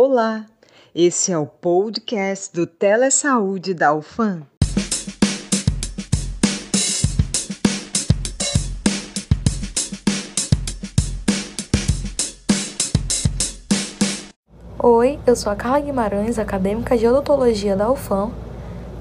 Olá, esse é o podcast do Telesaúde da UFAM. Oi, eu sou a Carla Guimarães, acadêmica de odontologia da UFAM,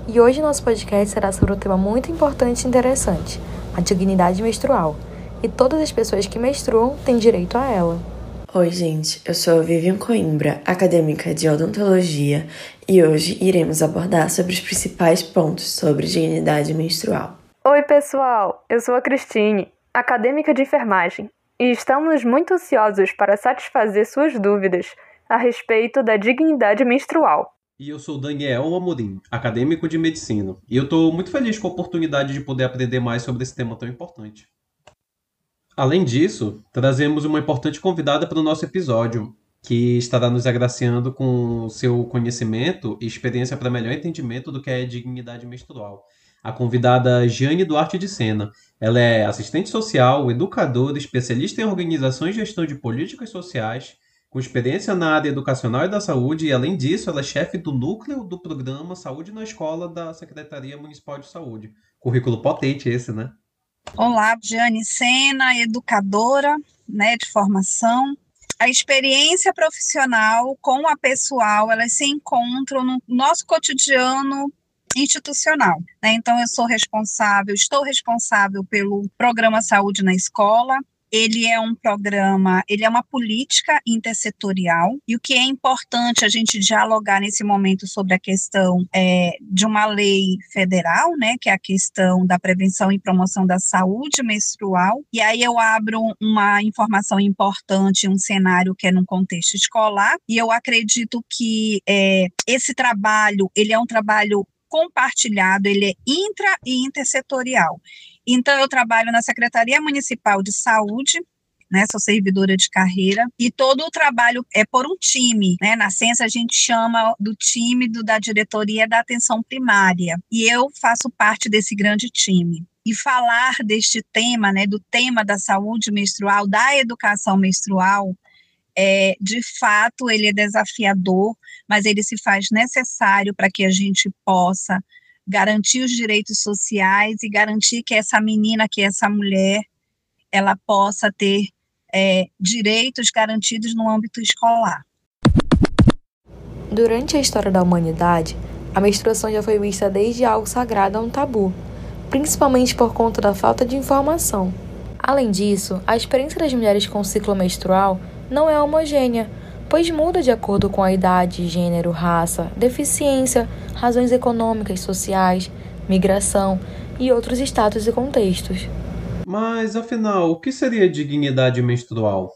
e hoje nosso podcast será sobre um tema muito importante e interessante, a dignidade menstrual. E todas as pessoas que menstruam têm direito a ela. Oi, gente, eu sou a Vivian Coimbra, acadêmica de odontologia, e hoje iremos abordar sobre os principais pontos sobre dignidade menstrual. Oi, pessoal, eu sou a Cristine, acadêmica de enfermagem, e estamos muito ansiosos para satisfazer suas dúvidas a respeito da dignidade menstrual. E eu sou Daniel Amorim, acadêmico de medicina, e eu estou muito feliz com a oportunidade de poder aprender mais sobre esse tema tão importante. Além disso, trazemos uma importante convidada para o nosso episódio, que estará nos agraciando com seu conhecimento e experiência para melhor entendimento do que é dignidade menstrual. A convidada Jane Duarte de Sena. Ela é assistente social, educadora, especialista em organização e gestão de políticas sociais, com experiência na área educacional e da saúde, e além disso, ela é chefe do núcleo do programa Saúde na Escola da Secretaria Municipal de Saúde. Currículo potente esse, né? Olá, Jane Sena, educadora né, de formação. A experiência profissional com a pessoal, elas se encontram no nosso cotidiano institucional. Né? Então, eu sou responsável, estou responsável pelo programa Saúde na Escola, ele é um programa, ele é uma política intersetorial, e o que é importante a gente dialogar nesse momento sobre a questão é, de uma lei federal, né, que é a questão da prevenção e promoção da saúde menstrual, e aí eu abro uma informação importante, um cenário que é num contexto escolar, e eu acredito que é, esse trabalho, ele é um trabalho compartilhado, ele é intra e intersetorial. Então, eu trabalho na Secretaria Municipal de Saúde, né, sou servidora de carreira, e todo o trabalho é por um time, né, na ciência a gente chama do time do, da diretoria da atenção primária, e eu faço parte desse grande time. E falar deste tema, né, do tema da saúde menstrual, da educação menstrual, é, de fato ele é desafiador, mas ele se faz necessário para que a gente possa garantir os direitos sociais e garantir que essa menina, que essa mulher, ela possa ter é, direitos garantidos no âmbito escolar. Durante a história da humanidade, a menstruação já foi vista desde algo sagrado a um tabu, principalmente por conta da falta de informação. Além disso, a experiência das mulheres com o ciclo menstrual não é homogênea, pois muda de acordo com a idade, gênero, raça, deficiência, razões econômicas, sociais, migração e outros status e contextos. Mas afinal, o que seria dignidade menstrual?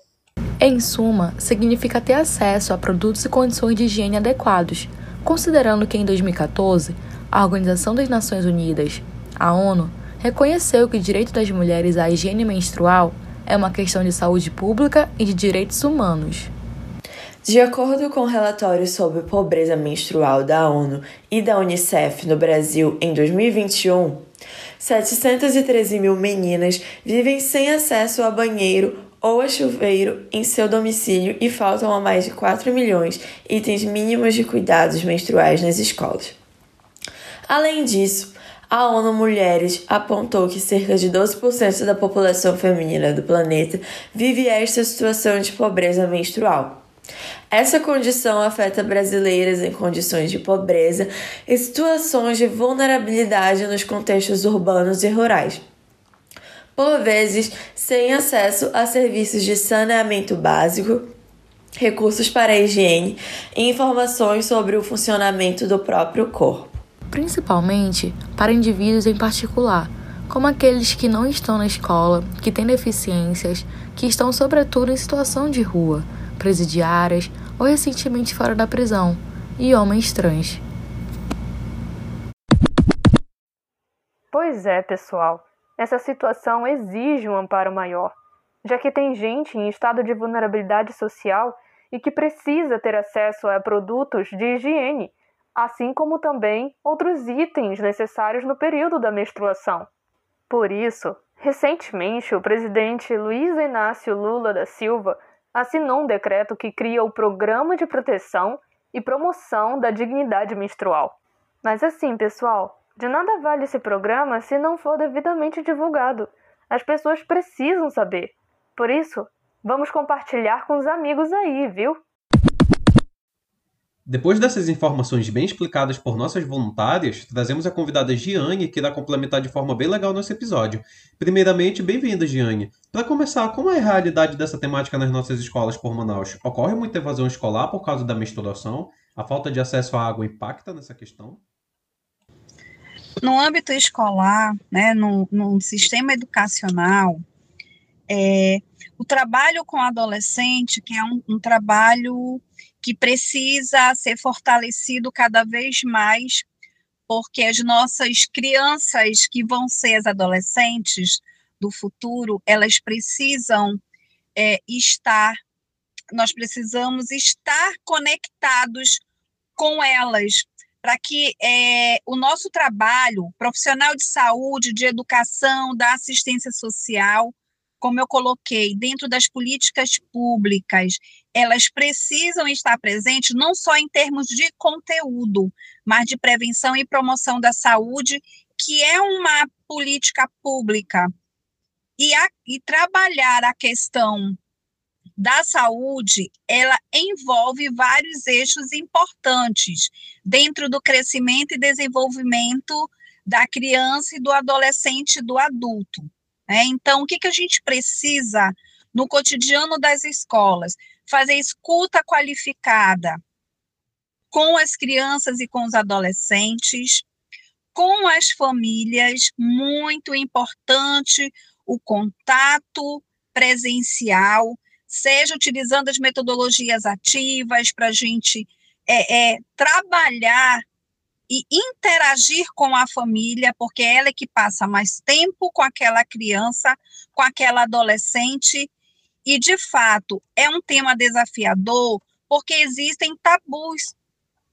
Em suma, significa ter acesso a produtos e condições de higiene adequados, considerando que em 2014, a Organização das Nações Unidas, a ONU, reconheceu que o direito das mulheres à higiene menstrual é uma questão de saúde pública e de direitos humanos. De acordo com o relatório sobre pobreza menstrual da ONU e da Unicef no Brasil em 2021, 713 mil meninas vivem sem acesso a banheiro ou a chuveiro em seu domicílio e faltam a mais de 4 milhões itens mínimos de cuidados menstruais nas escolas. Além disso, a ONU Mulheres apontou que cerca de 12% da população feminina do planeta vive esta situação de pobreza menstrual. Essa condição afeta brasileiras em condições de pobreza e situações de vulnerabilidade nos contextos urbanos e rurais. Por vezes, sem acesso a serviços de saneamento básico, recursos para a higiene e informações sobre o funcionamento do próprio corpo. Principalmente para indivíduos em particular, como aqueles que não estão na escola, que têm deficiências, que estão, sobretudo, em situação de rua presidiárias ou recentemente fora da prisão, e homens trans. Pois é, pessoal. Essa situação exige um amparo maior, já que tem gente em estado de vulnerabilidade social e que precisa ter acesso a produtos de higiene, assim como também outros itens necessários no período da menstruação. Por isso, recentemente, o presidente Luiz Inácio Lula da Silva assinou um decreto que cria o Programa de Proteção e Promoção da Dignidade Menstrual. Mas assim, pessoal, de nada vale esse programa se não for devidamente divulgado. As pessoas precisam saber. Por isso, vamos compartilhar com os amigos aí, viu? Depois dessas informações bem explicadas por nossas voluntárias, trazemos a convidada Giane, que irá complementar de forma bem legal nosso episódio. Primeiramente, bem-vinda, Giane. Para começar, como é a realidade dessa temática nas nossas escolas por Manaus? Ocorre muita evasão escolar por causa da menstruação? A falta de acesso à água impacta nessa questão? No âmbito escolar, né, no, no sistema educacional, é, o trabalho com adolescente, que é um, um trabalho que precisa ser fortalecido cada vez mais, porque as nossas crianças, que vão ser as adolescentes do futuro, elas precisam é, estar, nós precisamos estar conectados com elas, para que é, o nosso trabalho profissional de saúde, de educação, da assistência social, como eu coloquei, dentro das políticas públicas, elas precisam estar presentes não só em termos de conteúdo, mas de prevenção e promoção da saúde, que é uma política pública. E, a, e trabalhar a questão da saúde, ela envolve vários eixos importantes dentro do crescimento e desenvolvimento da criança e do adolescente e do adulto. Né? Então, o que, que a gente precisa no cotidiano das escolas? Fazer escuta qualificada com as crianças e com os adolescentes, com as famílias, muito importante o contato presencial, seja utilizando as metodologias ativas para a gente é, é, trabalhar e interagir com a família, porque ela é que passa mais tempo com aquela criança, com aquela adolescente, e de fato é um tema desafiador, porque existem tabus.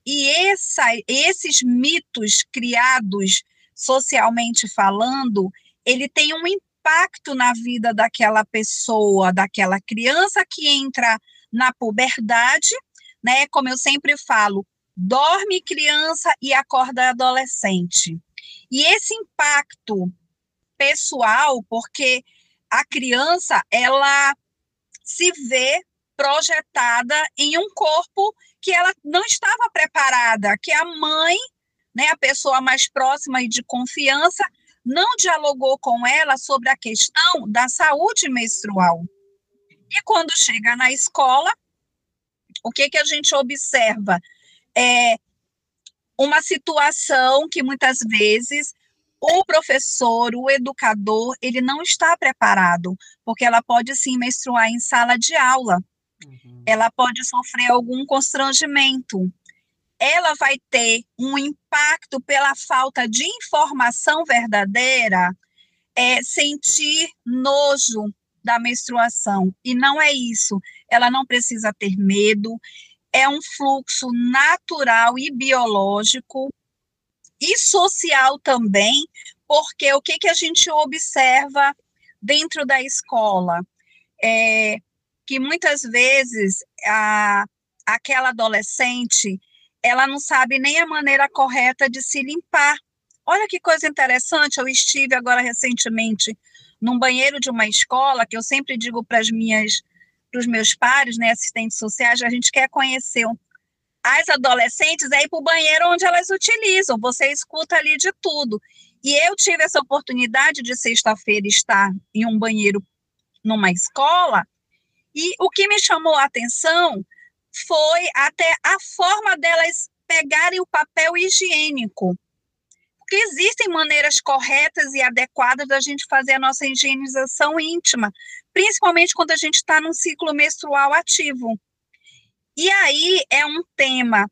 E essa, esses mitos criados socialmente falando, ele tem um impacto na vida daquela pessoa, daquela criança que entra na puberdade, né? Como eu sempre falo, dorme criança e acorda adolescente. E esse impacto pessoal, porque a criança ela se vê projetada em um corpo que ela não estava preparada, que a mãe, né, a pessoa mais próxima e de confiança, não dialogou com ela sobre a questão da saúde menstrual. E quando chega na escola, o que que a gente observa? é uma situação que muitas vezes o professor, o educador, ele não está preparado, porque ela pode sim menstruar em sala de aula. Uhum. Ela pode sofrer algum constrangimento. Ela vai ter um impacto pela falta de informação verdadeira, é sentir nojo da menstruação. E não é isso. Ela não precisa ter medo, é um fluxo natural e biológico e social também, porque o que, que a gente observa dentro da escola? É que muitas vezes a, aquela adolescente ela não sabe nem a maneira correta de se limpar. Olha que coisa interessante, eu estive agora recentemente num banheiro de uma escola, que eu sempre digo para as minhas para os meus pares, né, assistentes sociais, a gente quer conhecer as adolescentes é ir para o banheiro onde elas utilizam, você escuta ali de tudo. E eu tive essa oportunidade de sexta-feira estar em um banheiro numa escola, e o que me chamou a atenção foi até a forma delas pegarem o papel higiênico. Porque existem maneiras corretas e adequadas da gente fazer a nossa higienização íntima, principalmente quando a gente está num ciclo menstrual ativo. E aí é um tema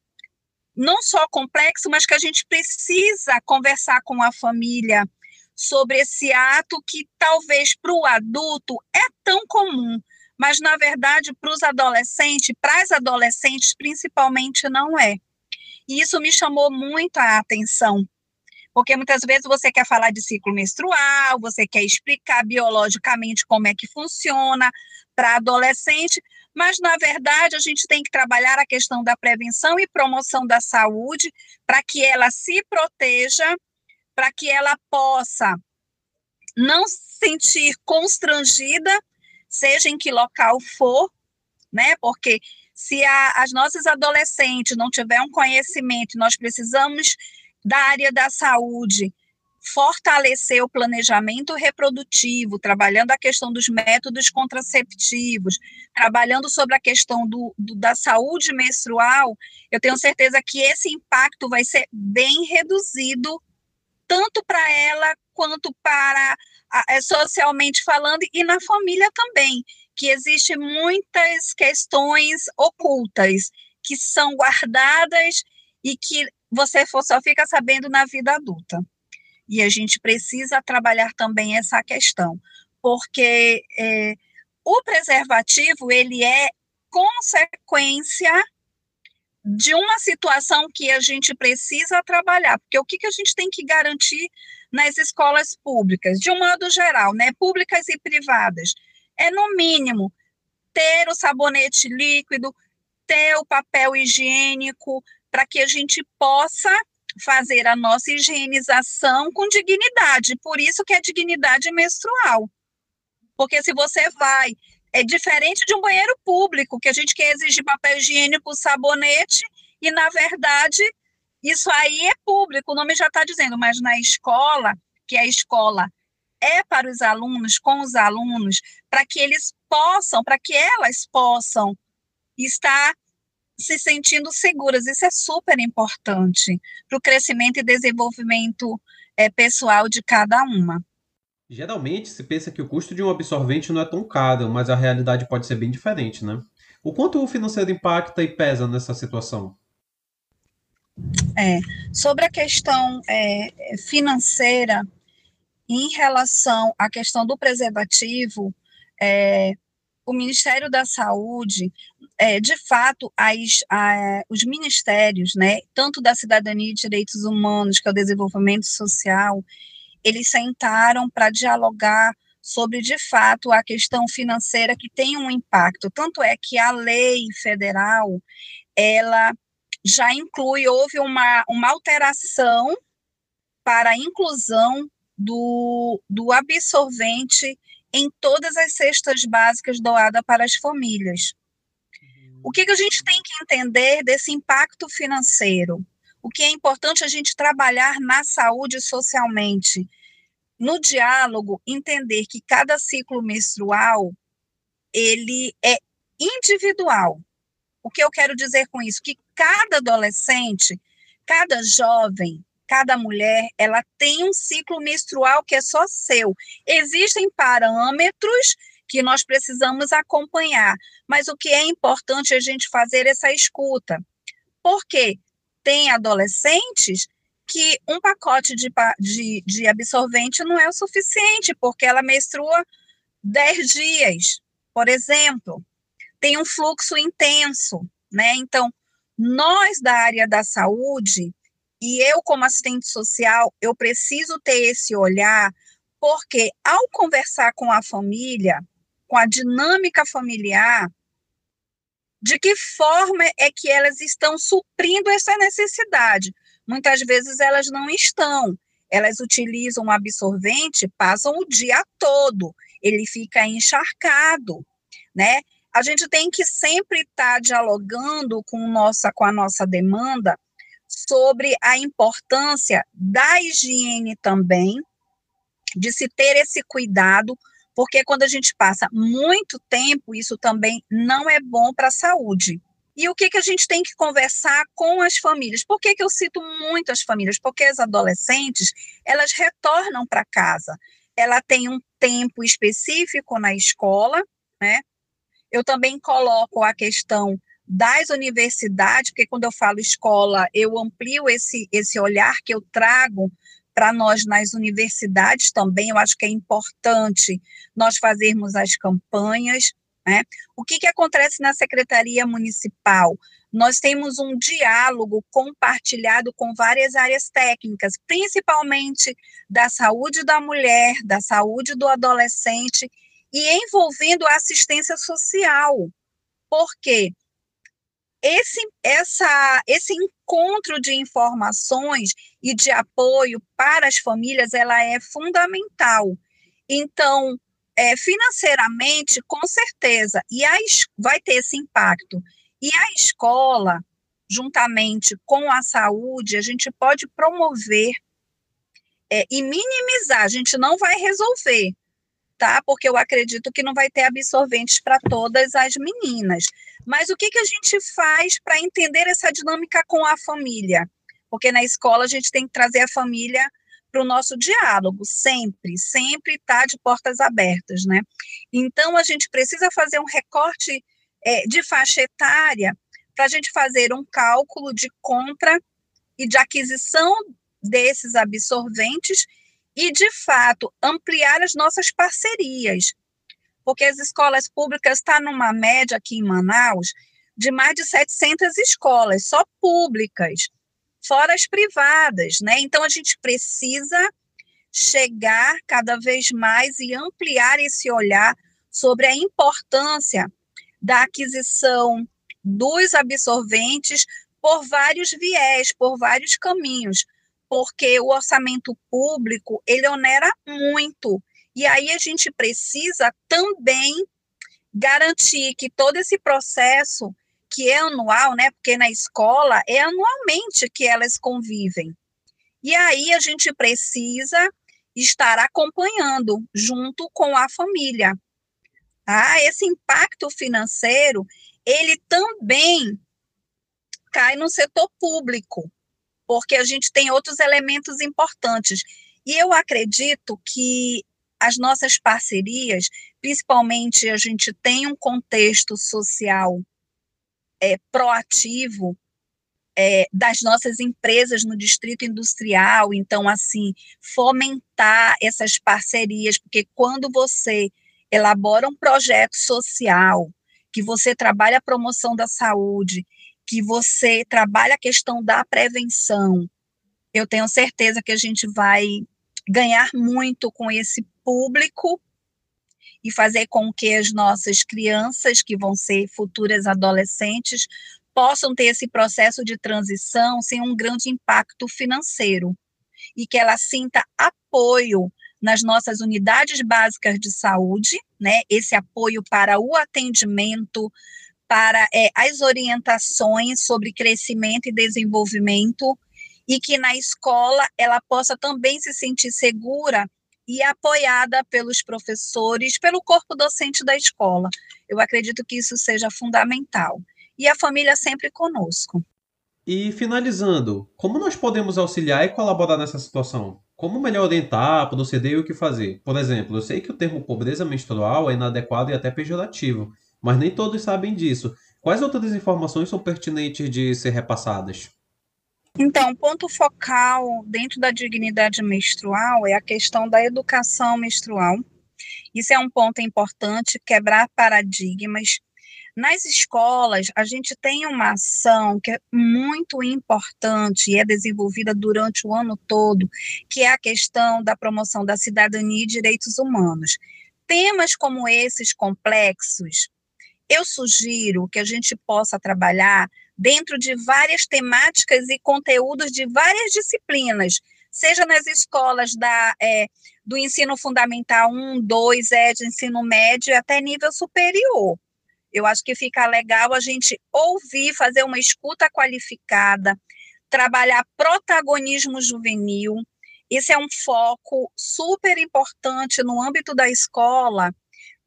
não só complexo, mas que a gente precisa conversar com a família sobre esse ato que talvez para o adulto é tão comum, mas na verdade para os adolescentes, para as adolescentes principalmente não é. E isso me chamou muito a atenção, porque muitas vezes você quer falar de ciclo menstrual, você quer explicar biologicamente como é que funciona para adolescente, mas na verdade a gente tem que trabalhar a questão da prevenção e promoção da saúde para que ela se proteja, para que ela possa não se sentir constrangida, seja em que local for, né? Porque se a, as nossas adolescentes não tiverem um conhecimento, nós precisamos da área da saúde fortalecer o planejamento reprodutivo, trabalhando a questão dos métodos contraceptivos, trabalhando sobre a questão do, do, da saúde menstrual, eu tenho certeza que esse impacto vai ser bem reduzido, tanto para ela quanto para é, socialmente falando e na família também, que existem muitas questões ocultas que são guardadas e que você só fica sabendo na vida adulta. E a gente precisa trabalhar também essa questão, porque é, o preservativo ele é consequência de uma situação que a gente precisa trabalhar, porque o que, que a gente tem que garantir nas escolas públicas, de um modo geral, né, públicas e privadas, é no mínimo ter o sabonete líquido, ter o papel higiênico, para que a gente possa fazer a nossa higienização com dignidade. Por isso que é dignidade menstrual. Porque se você vai, é diferente de um banheiro público, que a gente quer exigir papel higiênico, sabonete, e na verdade isso aí é público, o nome já está dizendo, mas na escola, que a escola é para os alunos, com os alunos, para que eles possam, para que elas possam estar se sentindo seguras. Isso é super importante para o crescimento e desenvolvimento é, pessoal de cada uma. Geralmente se pensa que o custo de um absorvente não é tão caro, mas a realidade pode ser bem diferente, né? O quanto o financeiro impacta e pesa nessa situação? É, sobre a questão é, financeira, em relação à questão do preservativo, é, o Ministério da Saúde, é, de fato, as, a, os ministérios, né, tanto da Cidadania e Direitos Humanos, que é o Desenvolvimento Social, eles sentaram para dialogar sobre, de fato, a questão financeira que tem um impacto. Tanto é que a lei federal, ela já inclui, houve uma, uma alteração para a inclusão do, do absorvente em todas as cestas básicas doadas para as famílias. O que, que a gente tem que entender desse impacto financeiro? O que é importante a gente trabalhar na saúde socialmente. No diálogo, entender que cada ciclo menstrual ele é individual. O que eu quero dizer com isso? Que cada adolescente, cada jovem, cada mulher, ela tem um ciclo menstrual que é só seu. Existem parâmetros que nós precisamos acompanhar, mas o que é importante a gente fazer essa escuta. Porque tem adolescentes que um pacote de, de, de absorvente não é o suficiente, porque ela menstrua 10 dias, por exemplo. Tem um fluxo intenso, né? Então, nós da área da saúde, e eu, como assistente social, eu preciso ter esse olhar, porque ao conversar com a família, com a dinâmica familiar, de que forma é que elas estão suprindo essa necessidade? Muitas vezes elas não estão. Elas utilizam o absorvente, passam o dia todo, ele fica encharcado, né? A gente tem que sempre estar tá dialogando com, nossa, com a nossa demanda sobre a importância da higiene também, de se ter esse cuidado, porque quando a gente passa muito tempo, isso também não é bom para a saúde. E o que, que a gente tem que conversar com as famílias? Por que, que eu cito muito as famílias? Porque as adolescentes, elas retornam para casa. Ela tem um tempo específico na escola, né? Eu também coloco a questão das universidades, porque quando eu falo escola, eu amplio esse, esse olhar que eu trago para nós nas universidades também. Eu acho que é importante nós fazermos as campanhas. Né? O que, que acontece na Secretaria Municipal? Nós temos um diálogo compartilhado com várias áreas técnicas, principalmente da saúde da mulher, da saúde do adolescente e envolvendo a assistência social Porque esse, essa, esse encontro de informações e de apoio para as famílias, ela é fundamental. Então, é, financeiramente, com certeza, e a, vai ter esse impacto. E a escola, juntamente com a saúde, a gente pode promover é, e minimizar, a gente não vai resolver, tá? Porque eu acredito que não vai ter absorventes para todas as meninas. Mas o que, que a gente faz para entender essa dinâmica com a família? Porque na escola a gente tem que trazer a família para o nosso diálogo, sempre, sempre está de portas abertas, né? Então a gente precisa fazer um recorte é, de faixa etária para a gente fazer um cálculo de compra e de aquisição desses absorventes e, de fato, ampliar as nossas parcerias. Porque as escolas públicas estão tá numa média aqui em Manaus de mais de 700 escolas, só públicas, fora as privadas, né? Então, a gente precisa chegar cada vez mais e ampliar esse olhar sobre a importância da aquisição dos absorventes por vários viés, por vários caminhos, porque o orçamento público, ele onera muito. E aí a gente precisa também garantir que todo esse processo que é anual, né, porque na escola é anualmente que elas convivem. E aí a gente precisa estar acompanhando junto com a família. Ah, esse impacto financeiro, ele também cai no setor público porque a gente tem outros elementos importantes. E eu acredito que as nossas parcerias, principalmente a gente tem um contexto social é, proativo é, das nossas empresas no distrito industrial, então, assim, fomentar essas parcerias, porque quando você elabora um projeto social, que você trabalha a promoção da saúde, que você trabalha a questão da prevenção, eu tenho certeza que a gente vai ganhar muito com esse público e fazer com que as nossas crianças, que vão ser futuras adolescentes, possam ter esse processo de transição sem um grande impacto financeiro e que ela sinta apoio nas nossas unidades básicas de saúde, né? Esse apoio para o atendimento, para é, as orientações sobre crescimento e desenvolvimento e que na escola ela possa também se sentir segura e apoiada pelos professores, pelo corpo docente da escola. Eu acredito que isso seja fundamental. E a família sempre conosco. E finalizando, como nós podemos auxiliar e colaborar nessa situação? Como melhor orientar, proceder e o que fazer? Por exemplo, eu sei que o termo pobreza menstrual é inadequado e até pejorativo, mas nem todos sabem disso. Quais outras informações são pertinentes de ser repassadas? Então, ponto focal dentro da dignidade menstrual é a questão da educação menstrual. Isso é um ponto importante, quebrar paradigmas. Nas escolas, a gente tem uma ação que é muito importante e é desenvolvida durante o ano todo, que é a questão da promoção da cidadania e direitos humanos. Temas como esses complexos, eu sugiro que a gente possa trabalhar dentro de várias temáticas e conteúdos de várias disciplinas, seja nas escolas da, é, do ensino fundamental 1, 2, é, de ensino médio até nível superior. Eu acho que fica legal a gente ouvir, fazer uma escuta qualificada, trabalhar protagonismo juvenil. Esse é um foco super importante no âmbito da escola,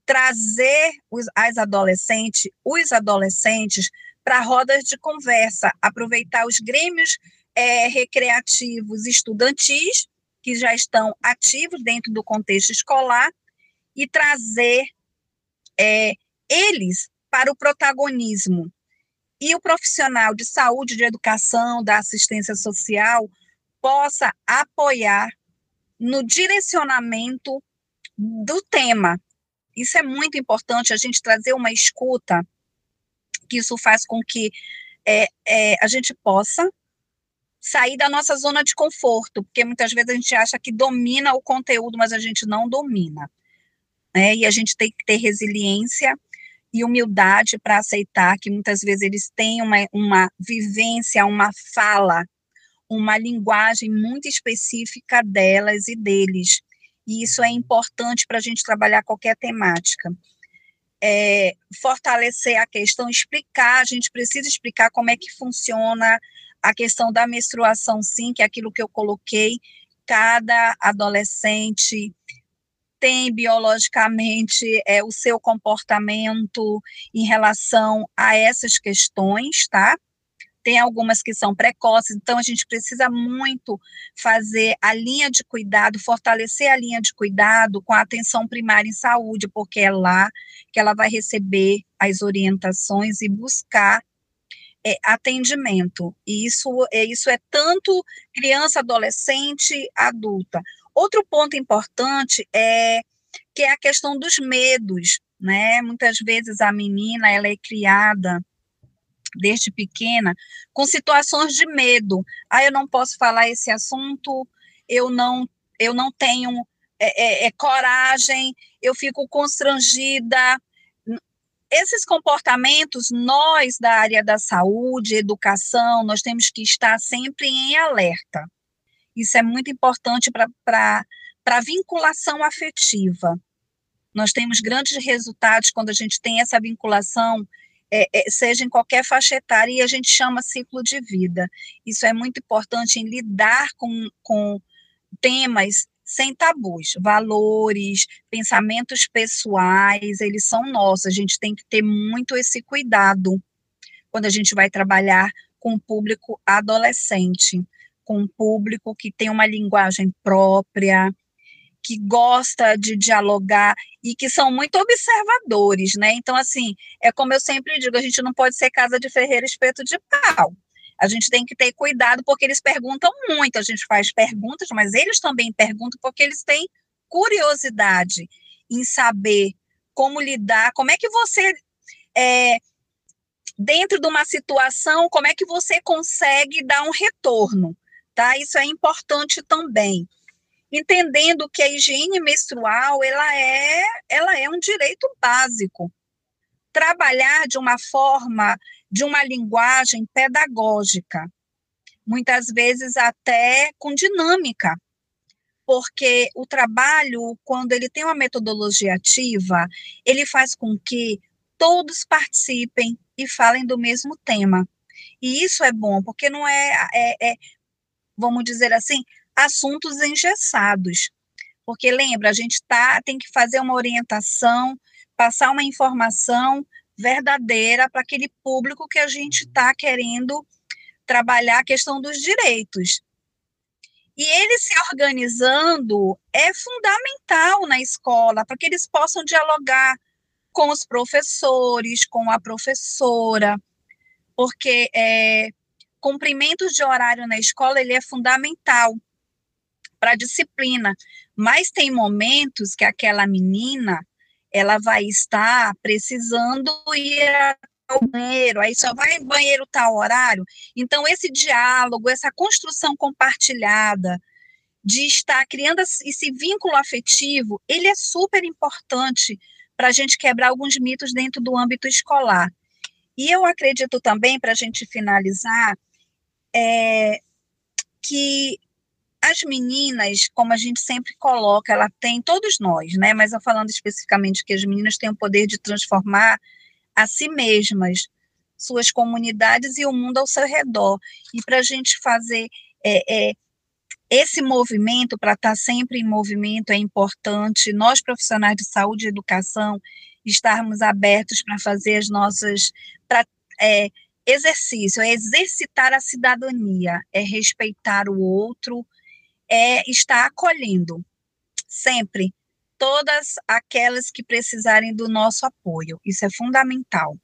trazer os, as adolescentes, os adolescentes, para rodas de conversa, aproveitar os grêmios é, recreativos estudantis, que já estão ativos dentro do contexto escolar, e trazer é, eles para o protagonismo. E o profissional de saúde, de educação, da assistência social, possa apoiar no direcionamento do tema, isso é muito importante, a gente trazer uma escuta, que isso faz com que é, é, a gente possa sair da nossa zona de conforto, porque muitas vezes a gente acha que domina o conteúdo, mas a gente não domina. Né? E a gente tem que ter resiliência e humildade para aceitar que muitas vezes eles têm uma, uma vivência, uma fala, uma linguagem muito específica delas e deles. E isso é importante para a gente trabalhar qualquer temática. É, fortalecer a questão, explicar, a gente precisa explicar como é que funciona a questão da menstruação, sim, que é aquilo que eu coloquei, cada adolescente tem biologicamente é, o seu comportamento em relação a essas questões, tá? Tem algumas que são precoces, então a gente precisa muito fazer a linha de cuidado, fortalecer a linha de cuidado com a atenção primária em saúde, porque é lá que ela vai receber as orientações e buscar é, atendimento. E isso é, isso é tanto criança, adolescente, adulta. Outro ponto importante é que é a questão dos medos, né? Muitas vezes a menina ela é criada desde pequena com situações de medo. Ah, eu não posso falar esse assunto, eu não eu não tenho é, é, é coragem, eu fico constrangida. Esses comportamentos, nós da área da saúde, educação, nós temos que estar sempre em alerta. Isso é muito importante para a vinculação afetiva. Nós temos grandes resultados quando a gente tem essa vinculação, é, é, seja em qualquer faixa etária, e a gente chama ciclo de vida. Isso é muito importante em lidar com, com temas sem tabus, valores, pensamentos pessoais, eles são nossos. A gente tem que ter muito esse cuidado quando a gente vai trabalhar com o público adolescente com um público que tem uma linguagem própria, que gosta de dialogar e que são muito observadores, né? Então, assim, é como eu sempre digo, a gente não pode ser casa de ferreira espeto de pau. A gente tem que ter cuidado porque eles perguntam muito, a gente faz perguntas, mas eles também perguntam porque eles têm curiosidade em saber como lidar, como é que você é, dentro de uma situação, como é que você consegue dar um retorno? tá? Isso é importante também. Entendendo que a higiene menstrual, ela é, ela é um direito básico. Trabalhar de uma forma, de uma linguagem pedagógica, muitas vezes até com dinâmica, porque o trabalho, quando ele tem uma metodologia ativa, ele faz com que todos participem e falem do mesmo tema. E isso é bom, porque não é, é, é vamos dizer assim, assuntos engessados. Porque lembra, a gente tá, tem que fazer uma orientação, passar uma informação verdadeira para aquele público que a gente está querendo trabalhar a questão dos direitos. E eles se organizando é fundamental na escola, para que eles possam dialogar com os professores, com a professora, porque é, cumprimento de horário na escola ele é fundamental para disciplina, mas tem momentos que aquela menina ela vai estar precisando ir ao banheiro, aí só vai banheiro tal horário. Então esse diálogo, essa construção compartilhada de estar criando esse vínculo afetivo, ele é super importante para a gente quebrar alguns mitos dentro do âmbito escolar. E eu acredito também, para a gente finalizar, é, que as meninas, como a gente sempre coloca, ela tem, todos nós, né? Mas eu falando especificamente que as meninas têm o poder de transformar a si mesmas, suas comunidades e o mundo ao seu redor. E para a gente fazer é, é, esse movimento, para estar tá sempre em movimento, é importante nós, profissionais de saúde e educação, estarmos abertos para fazer as nossas. Pra, é, exercício, é exercitar a cidadania, é respeitar o outro, é estar acolhendo sempre todas aquelas que precisarem do nosso apoio. Isso é fundamental.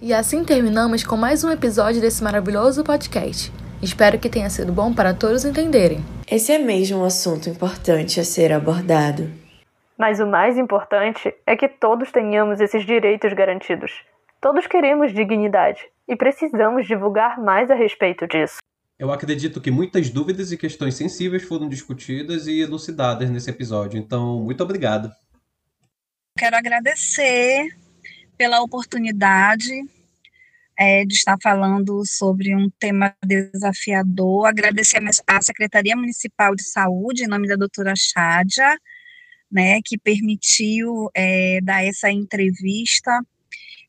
E assim terminamos com mais um episódio desse maravilhoso podcast. Espero que tenha sido bom para todos entenderem. Esse é mesmo um assunto importante a ser abordado. Mas o mais importante é que todos tenhamos esses direitos garantidos. Todos queremos dignidade e precisamos divulgar mais a respeito disso. Eu acredito que muitas dúvidas e questões sensíveis foram discutidas e elucidadas nesse episódio, então muito obrigado. Quero agradecer pela oportunidade é, de estar falando sobre um tema desafiador. Agradecer à Secretaria Municipal de Saúde, em nome da doutora Chádia, né, que permitiu é, dar essa entrevista,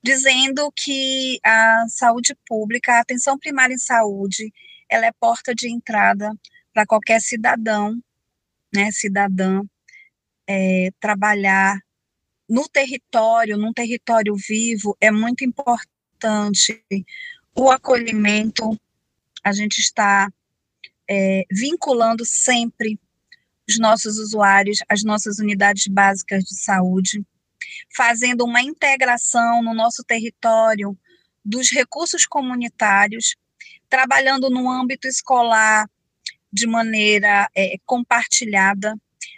dizendo que a saúde pública, a atenção primária em saúde, ela é porta de entrada para qualquer cidadão, né, cidadã, é, trabalhar no território, num território vivo, é muito importante o acolhimento, a gente está é, vinculando sempre os nossos usuários às nossas unidades básicas de saúde, fazendo uma integração no nosso território dos recursos comunitários, trabalhando no âmbito escolar de maneira é, compartilhada,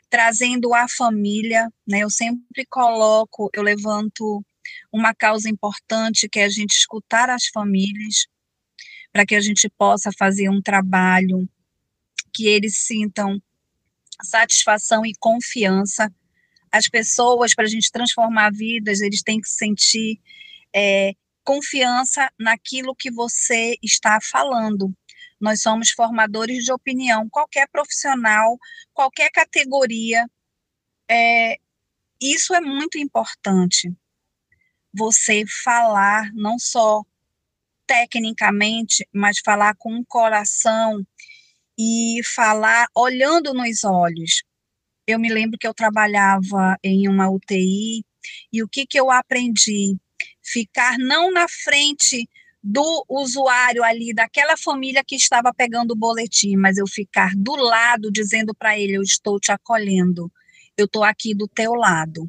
trazendo a família, né? Eu sempre coloco, eu levanto uma causa importante que é a gente escutar as famílias, para que a gente possa fazer um trabalho que eles sintam satisfação e confiança. As pessoas, para a gente transformar vidas, eles têm que sentir é, confiança naquilo que você está falando. Nós somos formadores de opinião, qualquer profissional, qualquer categoria. É, isso é muito importante. Você falar não só tecnicamente, mas falar com o coração e falar olhando nos olhos. Eu me lembro que eu trabalhava em uma UTI e o que, que eu aprendi? Ficar não na frente do usuário ali, daquela família que estava pegando o boletim, mas eu ficar do lado dizendo para ele: Eu estou te acolhendo, eu estou aqui do teu lado.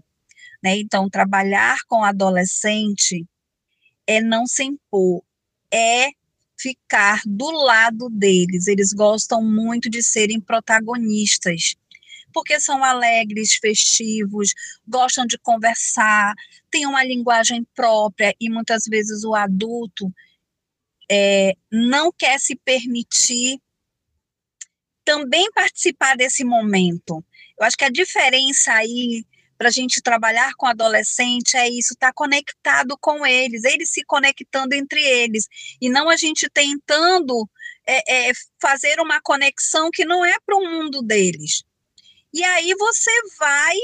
Né? Então, trabalhar com adolescente é não se impor, é ficar do lado deles. Eles gostam muito de serem protagonistas, porque são alegres, festivos, gostam de conversar, têm uma linguagem própria e muitas vezes o adulto é, não quer se permitir também participar desse momento. Eu acho que a diferença aí para a gente trabalhar com adolescente é isso, estar tá conectado com eles, eles se conectando entre eles, e não a gente tentando é, é, fazer uma conexão que não é para o mundo deles. E aí você vai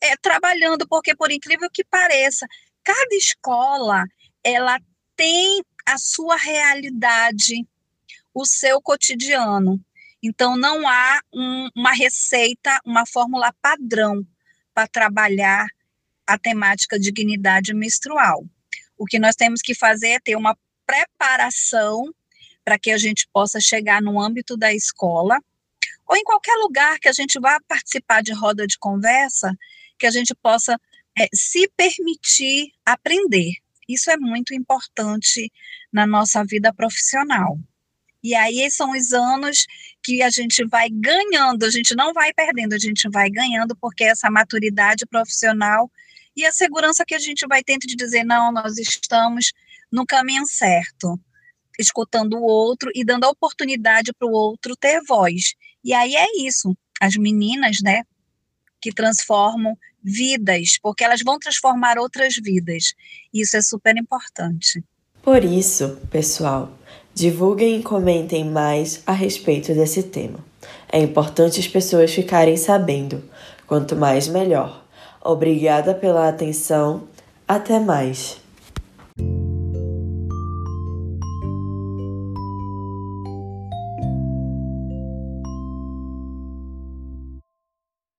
é, trabalhando, porque por incrível que pareça, cada escola ela tem a sua realidade, o seu cotidiano. Então, não há um, uma receita, uma fórmula padrão para trabalhar a temática dignidade menstrual. O que nós temos que fazer é ter uma preparação para que a gente possa chegar no âmbito da escola ou em qualquer lugar que a gente vá participar de roda de conversa, que a gente possa é, se permitir aprender. Isso é muito importante na nossa vida profissional. E aí são os anos que a gente vai ganhando, a gente não vai perdendo, a gente vai ganhando, porque essa maturidade profissional e a segurança que a gente vai tendo de dizer, não, nós estamos no caminho certo, escutando o outro e dando a oportunidade para o outro ter voz. E aí é isso, as meninas, né, que transformam vidas, porque elas vão transformar outras vidas. Isso é super importante. Por isso, pessoal, divulguem e comentem mais a respeito desse tema. É importante as pessoas ficarem sabendo. Quanto mais, melhor. Obrigada pela atenção. Até mais.